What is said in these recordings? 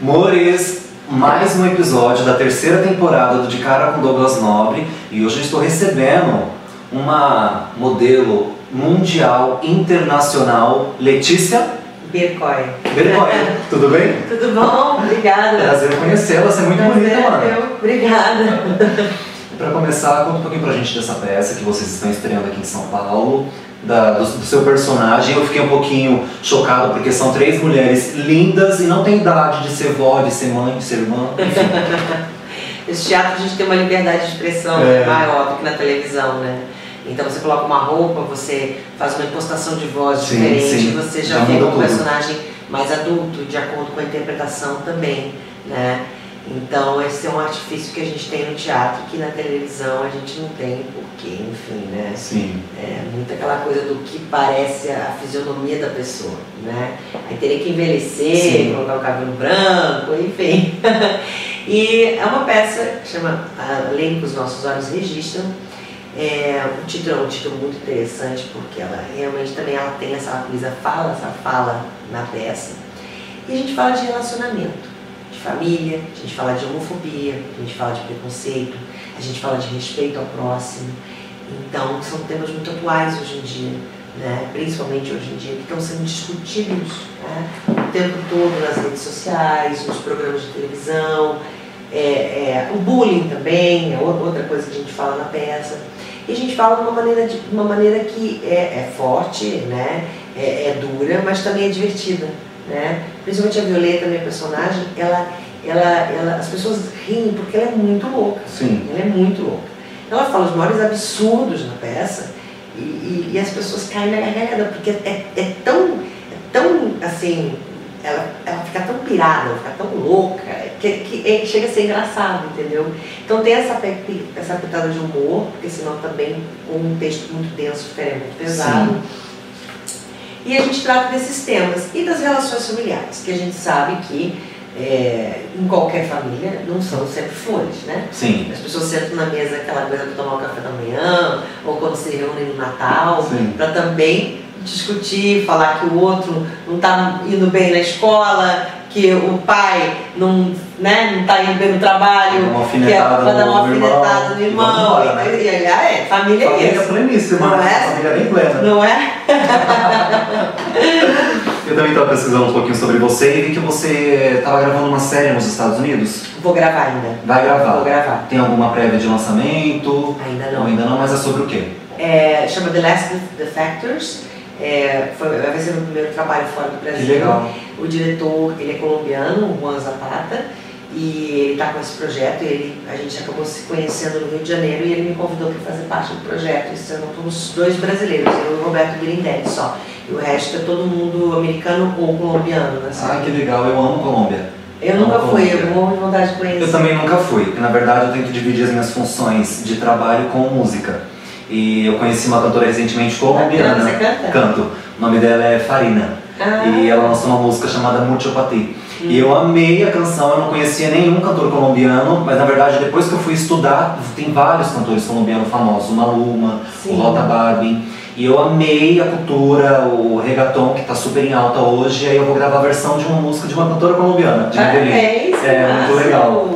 Mores, mais um episódio da terceira temporada do De Cara com Douglas Nobre e hoje eu estou recebendo uma modelo mundial, internacional, Letícia Bircoy. Bercoy. Tudo bem? Tudo bom? Obrigada. Prazer conhecê-la, você é muito Prazer, bonita, mano. eu. Obrigada. Para começar, conta um pouquinho pra gente dessa peça que vocês estão estreando aqui em São Paulo, da- do, do seu personagem. Eu fiquei um pouquinho chocado porque são três mulheres lindas e não tem idade de ser vó, de ser mãe, de ser irmã. Esse teatro a gente tem uma liberdade de expressão É. maior do que na televisão, né? Então você coloca uma roupa, você faz uma impostação de voz Sim, diferente, sim. você já, Já vê um personagem mais adulto, de acordo com a interpretação também, né? Então esse é um artifício que a gente tem no teatro que na televisão a gente não tem, porque, enfim, né? Sim. É muito aquela coisa do que parece a fisionomia da pessoa, né? Aí teria que envelhecer, Sim. colocar o cabelo branco, enfim. e é uma peça que chama Além que os nossos olhos registram. É, o título é um título muito interessante porque ela realmente também ela tem essa coisa fala, essa fala na peça. E a gente fala de relacionamento, de família, a gente fala de homofobia, a gente fala de preconceito, a gente fala de respeito ao próximo. Então, são temas muito atuais hoje em dia, né? principalmente hoje em dia, que estão sendo discutidos né? o tempo todo nas redes sociais, nos programas de televisão. É, é, o bullying também é ou- outra coisa que a gente fala na peça. E a gente fala de uma maneira, de uma maneira que é, é forte, né? é, é dura, mas também é divertida. Né? Principalmente a Violeta, minha personagem, ela, ela, ela, as pessoas riem porque ela é muito louca. Sim. Ela é muito louca. Ela fala os maiores absurdos na peça e, e- e as pessoas caem na gargalhada, porque é, é tão, é tão assim, ela, ela fica tão pirada, ela fica tão louca, que, que é- chega a ser engraçado, entendeu? Então tem essa, essa pitada de humor, porque senão também um texto muito denso ficaria muito pesado. E a gente trata desses temas e das relações familiares, que a gente sabe que é, em qualquer família não são sempre flores, né? Sim. As pessoas sentam na mesa aquela coisa para tomar o café da manhã, ou quando se reúnem no Natal, para também discutir, falar que o outro não está indo bem na escola, que o pai não né, não está indo bem no trabalho, que é para dar uma irmão, alfinetada no irmão. vamos embora, né? E, e, ah, é, família é Família isso. pleníssima, Não né? é? Família bem plena. Não é? Eu também estava pesquisando um pouquinho sobre você e vi que você estava gravando uma série nos Estados Unidos. Vou gravar ainda. Vai gravar. Vou gravar. Tem alguma prévia de lançamento? Ainda Não, ainda não, mas é sobre o quê? É, chama The Last Defectors. É, foi, vai ser meu primeiro trabalho fora do Brasil. Que legal. O diretor, ele é colombiano, o Juan Zapata, e ele está com esse projeto. Ele, a gente acabou se conhecendo no Rio de Janeiro e ele me convidou para fazer parte do projeto. Isso são todos dois brasileiros, eu e o Roberto Grindelli só. E o resto é todo mundo americano ou colombiano. Né? Ai, que legal, eu amo Colômbia. eu nunca amo fui, eu morro de vontade de conhecer. Eu também nunca fui, porque na verdade eu tento dividir as minhas funções de trabalho com música. E eu conheci uma cantora recentemente colombiana. Você canta? Canto. O nome dela é Farina. Ah. E ela lançou uma música chamada Mucho Pa Ti. E eu amei a canção, eu não conhecia nenhum cantor colombiano, mas na verdade depois que eu fui estudar, tem vários cantores colombianos famosos, o Maluma, Sim. o Rota Barbie. E eu amei a cultura, o reggaeton que tá super em alta hoje, e aí eu vou gravar a versão de uma música de uma cantora colombiana, de. Parabéns, É, muito massa. legal.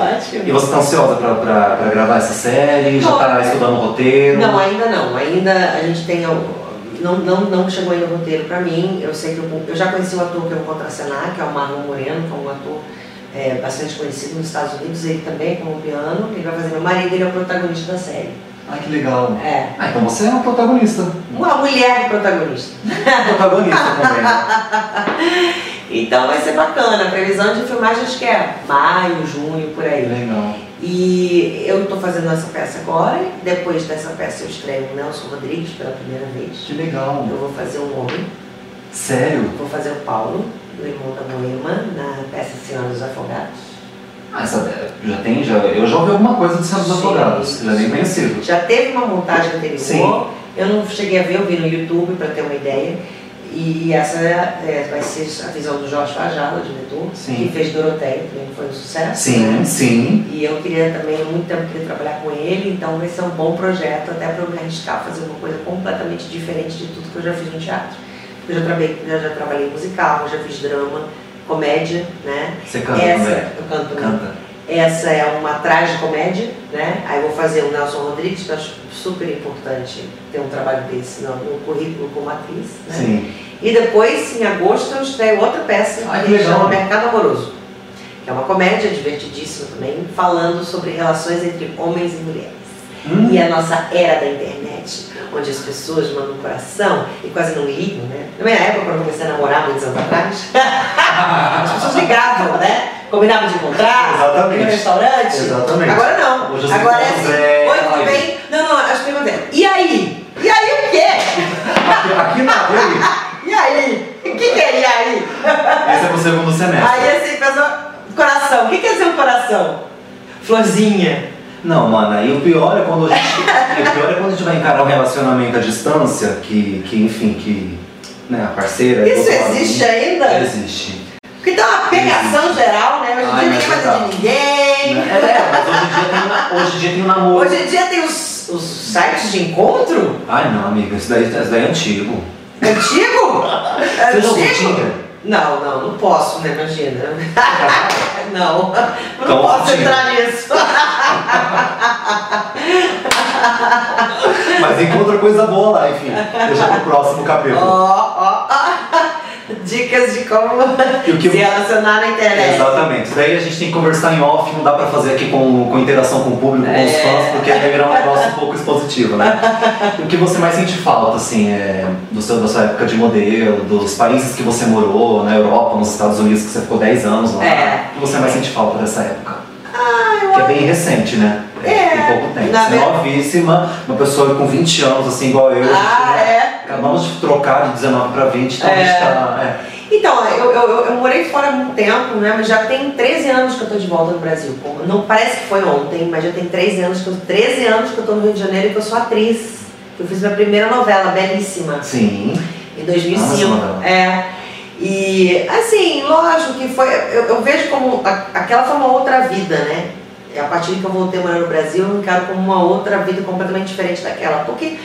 Ótimo. E você tá ansiosa pra gravar essa série? Já tá Tô. estudando o roteiro? Não, ainda não. Ainda a gente tem. Não, não, não chegou ainda o roteiro pra mim. Eu sei que eu, eu já conheci o ator que eu vou contracenar, que é o Marlon Moreno, que é um ator é, bastante conhecido nos Estados Unidos. Ele também é colombiano. Ele vai fazer meu marido, ele é o protagonista da série. Ai, que legal. É. Ah, então você é uma protagonista. Uma mulher protagonista. protagonista também. Então vai ser bacana. A previsão de filmagem acho que é maio, junho, por aí. Legal. E eu estou fazendo essa peça agora. Depois dessa peça eu estreio o Nelson Rodrigues pela primeira vez. Que legal. Eu vou fazer um homem, Sério? vou fazer o Paulo, do irmão da Moema, na peça Senhora dos Afogados. Ah, essa já tem, já, eu já ouvi alguma coisa de Santos Sim. Afogados, já bem conhecido. Já teve uma montagem anterior, Sim. eu não cheguei a ver, eu vi no YouTube para ter uma ideia. E essa é, vai ser a visão do Jorge Fajala, o diretor, Sim. que fez Doroteia, também foi um sucesso. Sim, né? sim. E eu queria também, há muito tempo, queria trabalhar com ele, então vai ser um bom projeto, até para eu me arriscar a fazer uma coisa completamente diferente de tudo que eu já fiz no teatro. Eu já trabalhei, já, já trabalhei em musical, já fiz drama, comédia, né? Você canta Essa, também? eu canto. Canta. Essa é uma tragicomédia, né? Aí eu vou fazer o Nelson Rodrigues, que eu acho super importante ter um trabalho desse no, no currículo como atriz, né? Sim. E depois, em agosto, eu estreio outra peça que que chama Mercado Amoroso, que é uma comédia divertidíssima também, falando sobre relações entre homens e mulheres. Hum. E a nossa era da internet, onde as pessoas mandam um coração e quase não ligam, né? Na minha época, quando eu comecei a namorar muitos anos atrás, as pessoas ligavam, né? Combinavam de encontrar, Exatamente. no restaurante. Exatamente. Agora não. Hoje Agora é assim, é- oi, tudo bem? Não, não, as perguntas é, e aí? E aí o quê? Aqui, aqui não, e aí? E aí? O que, que é e aí? Esse é pro segundo semestre. Aí assim, pessoa, coração. O que quer dizer um coração? Florzinha. Não, mano, aí o pior é quando a gente. o pior é quando a gente vai encarar um relacionamento à distância, que, que enfim, que. Né, a parceira. Isso existe ainda? Existe. Porque dá uma pegação geral, né? Hoje em dia ninguém vai tá. de ninguém. É, é, mas hoje em dia tem, hoje em dia tem um namoro. Hoje em dia tem os, os sites de encontro Ai não, amiga, isso daí, isso daí é antigo. antigo. Você já usou antigo. Não, não, não posso, né? Imagina. não, não Então, posso Tinder. entrar nisso. Mas encontra coisa boa lá, enfim. Deixa pro próximo Ó, capítulo. ó, ó. Dicas de como se relacionar na internet. Exatamente. Isso daí a gente tem que conversar em off, não dá pra fazer aqui com, com interação com o público, com os É. fãs, porque vai virar um negócio um pouco expositivo, né? O que você mais sente falta, assim, é do seu, da sua época de modelo, dos países que você morou, na Europa, nos Estados Unidos, que você ficou 10 anos lá. É. O que você mais sente falta dessa época? Ah, eu Que é bem recente, né? É, Tem pouco tempo. Você é ver- novíssima, uma pessoa com 20 anos, assim, igual eu. Ah, né, é? Acabamos de trocar de 19 pra 20, então É. tá. é. Então, eu, eu, eu- morei fora há muito tempo, né? Mas já tem 13 anos que eu tô de volta no Brasil. Não parece que foi ontem, mas já tem 13 anos que eu, 13 anos que eu tô no Rio de Janeiro e que eu sou atriz. Eu fiz minha primeira novela, belíssima, Sim. em Ah, 2005. essa novela. É. E assim, lógico que foi. Eu, eu vejo como. a- aquela foi uma outra vida, né? A partir que eu voltei a morar no Brasil, eu encaro como uma outra vida completamente diferente daquela. Porque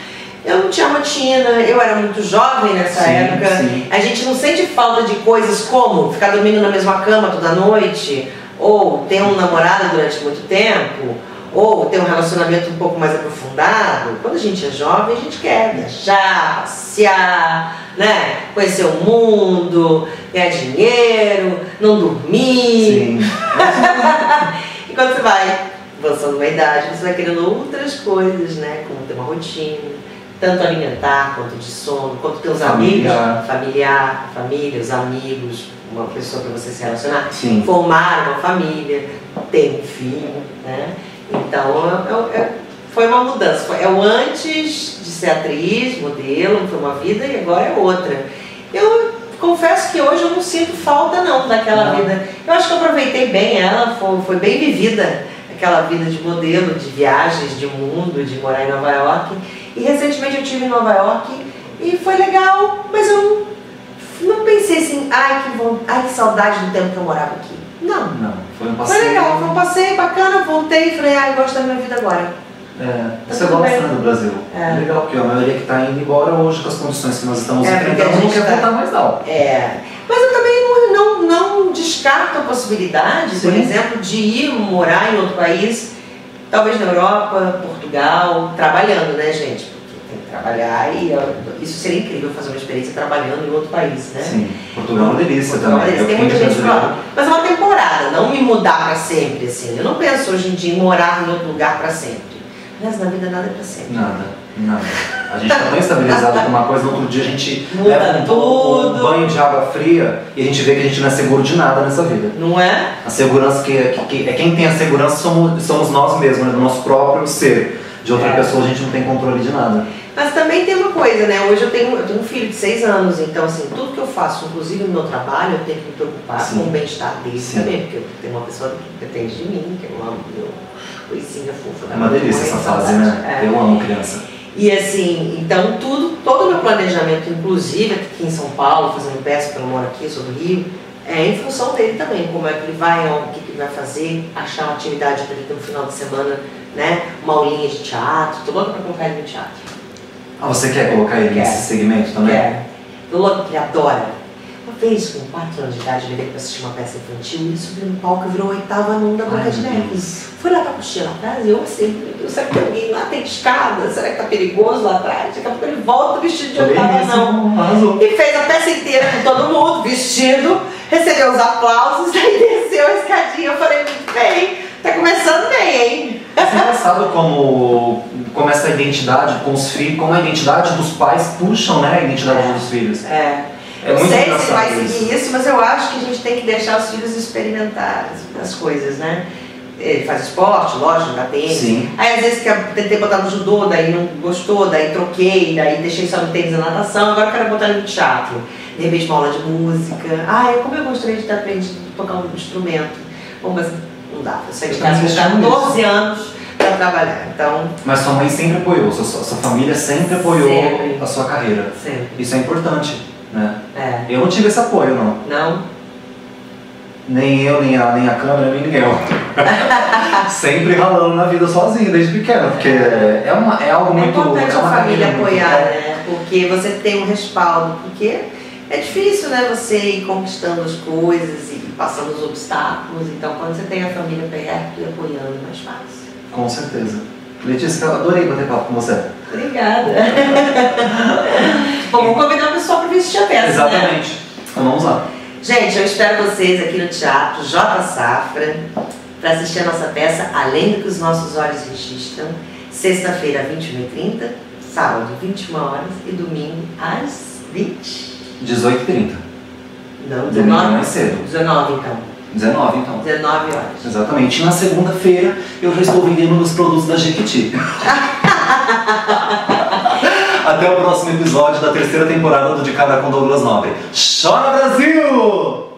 eu não tinha rotina, eu era muito jovem nessa Sim, época. sim. A gente não sente falta de coisas como ficar dormindo na mesma cama toda noite, ou ter um namorado durante muito tempo, ou ter um relacionamento um pouco mais aprofundado. Quando a gente é jovem, a gente quer viajar, passear, né? conhecer o mundo, ganhar dinheiro, não dormir. Sim. E quando você vai avançando uma idade, você vai querendo outras coisas, né? Como ter uma rotina, tanto alimentar quanto de sono, quanto ter os Familiar. amigos, familiar, família, os amigos, uma pessoa para você se relacionar, Sim. formar uma família, ter um filho, né? Então é- é- é- foi uma mudança. Foi- É o antes de ser atriz, modelo, foi uma vida e agora é outra. Eu confesso que hoje eu não sinto falta não daquela Não. vida. Eu acho que eu aproveitei bem ela, foi, foi bem vivida aquela vida de modelo, de viagens, de mundo, de morar em Nova York. E recentemente eu estive em Nova York e foi legal, mas eu não, não pensei assim, ai que, von- ai que saudade do tempo que eu morava aqui. Não. Não, foi um Foi passeio. legal, foi um passeio bacana, voltei e falei, ai, eu gosto da minha vida agora. É, você gosta do Brasil. É. Legal, porque a maioria que tá indo embora hoje com as condições que nós estamos É, enfrentando não quer tá- voltar mais não. É. Mas eu também não, não, não descarto a possibilidade, por Sim. exemplo, de ir morar em outro país, talvez na Europa, Portugal, trabalhando, né, gente? Porque tem que trabalhar e ó, isso seria incrível fazer uma experiência trabalhando em outro país, né? Sim, Portugal é uma delícia Portugal, também. eles Eu têm fiquei muita gente lá. Mas é uma temporada, não me mudar pra sempre, assim. Eu não penso hoje em dia em morar em outro lugar pra sempre. Mas na vida nada é pra sempre. Nada, nada. A gente tá tão estabilizado com uma coisa, no outro dia a gente Muda leva um, tudo. um banho de água fria e a gente vê que a gente não é seguro de nada nessa vida. Não é? A segurança que, que, que- é quem tem a segurança somos, somos nós mesmos, né, do nosso próprio ser. De outra É. pessoa a gente não tem controle de nada. Mas também tem uma coisa, né? Hoje eu tenho, eu tenho um filho de seis anos, então assim, tudo que eu faço, inclusive no meu trabalho, eu tenho que me preocupar Sim. com o bem-estar dele Sim. também, porque eu tenho uma pessoa que depende de mim, que eu amo, meu coisinha fofa. da É uma delícia essa fase, né? É. Eu amo criança. E assim, então tudo, todo o meu planejamento, inclusive aqui em São Paulo, fazendo peça, porque eu moro aqui, sou do Rio, é em função dele também, como é que ele vai, o que, que ele vai fazer, achar uma atividade para ele ter no final de semana, né? Uma aulinha de teatro, tô louca pra colocar ele no teatro. Ah, você quer colocar ele Quero. nesse segmento também? É. Tô louca que ele adora. Uma vez, com 4 anos de idade, eu levei pra assistir uma peça infantil e subi no palco e virou oitava num da Branca de Neve. Fui lá coxinha lá atrás e eu assim, meu Deus, será que tem alguém lá? Tem escada? Será que tá perigoso lá atrás? Daqui a pouco ele volta vestido de oitava não. E fez a peça inteira com todo mundo, vestido, recebeu os aplausos, aí desceu a escadinha. Eu falei, bem, tá começando bem, hein? É engraçado como, como essa identidade com os filhos, como a identidade dos pais puxam né, a identidade É. dos filhos. É. É muito sei se vai seguir isso, mas eu acho que a gente tem que deixar os filhos experimentar as, as coisas, né? Ele faz esporte, lógico, jogar tênis. Sim. Aí às vezes que eu tentei botar no judô, daí não gostou, daí troquei, daí deixei só no tênis na natação, agora eu quero botar no teatro. De repente uma aula de música. Ai, como eu gostaria de ter aprendido a tocar um instrumento. Bom, mas não dá. Eu saí de Eu casa com também estimule 14 anos para trabalhar. Então, Mas sua mãe sempre apoiou, sua, sua família sempre apoiou Sempre. a sua carreira. sempre. Isso é importante, né? É. Eu não tive esse apoio, não. Não? Nem eu, nem a, nem a câmera, nem ninguém. sempre ralando na vida sozinho, desde pequeno, porque é, uma, é algo É muito... importante é a uma família apoiar, né? Porque você tem um respaldo, porque é difícil, né? Você ir conquistando as coisas e passando os obstáculos. Então, quando você tem a família perto e apoiando, é mais fácil. Com certeza. Letícia, adorei bater papo com você. Obrigada. Vamos convidar o pessoal para assistir a peça, né? Exatamente. Então vamos lá. Gente, eu espero vocês aqui no Teatro J Safra para assistir a nossa peça Além do que os nossos olhos registram. Sexta-feira, 21h30, sábado, 21 horas e domingo às 20 18h30. Não, Domingo 19 mais cedo. 19 então. 19 então. 19 horas. Exatamente. E na segunda-feira eu já estou vendendo meus produtos da Jequiti. Até o próximo episódio da terceira temporada do De Cara com Douglas Nobre. Chora Brasil!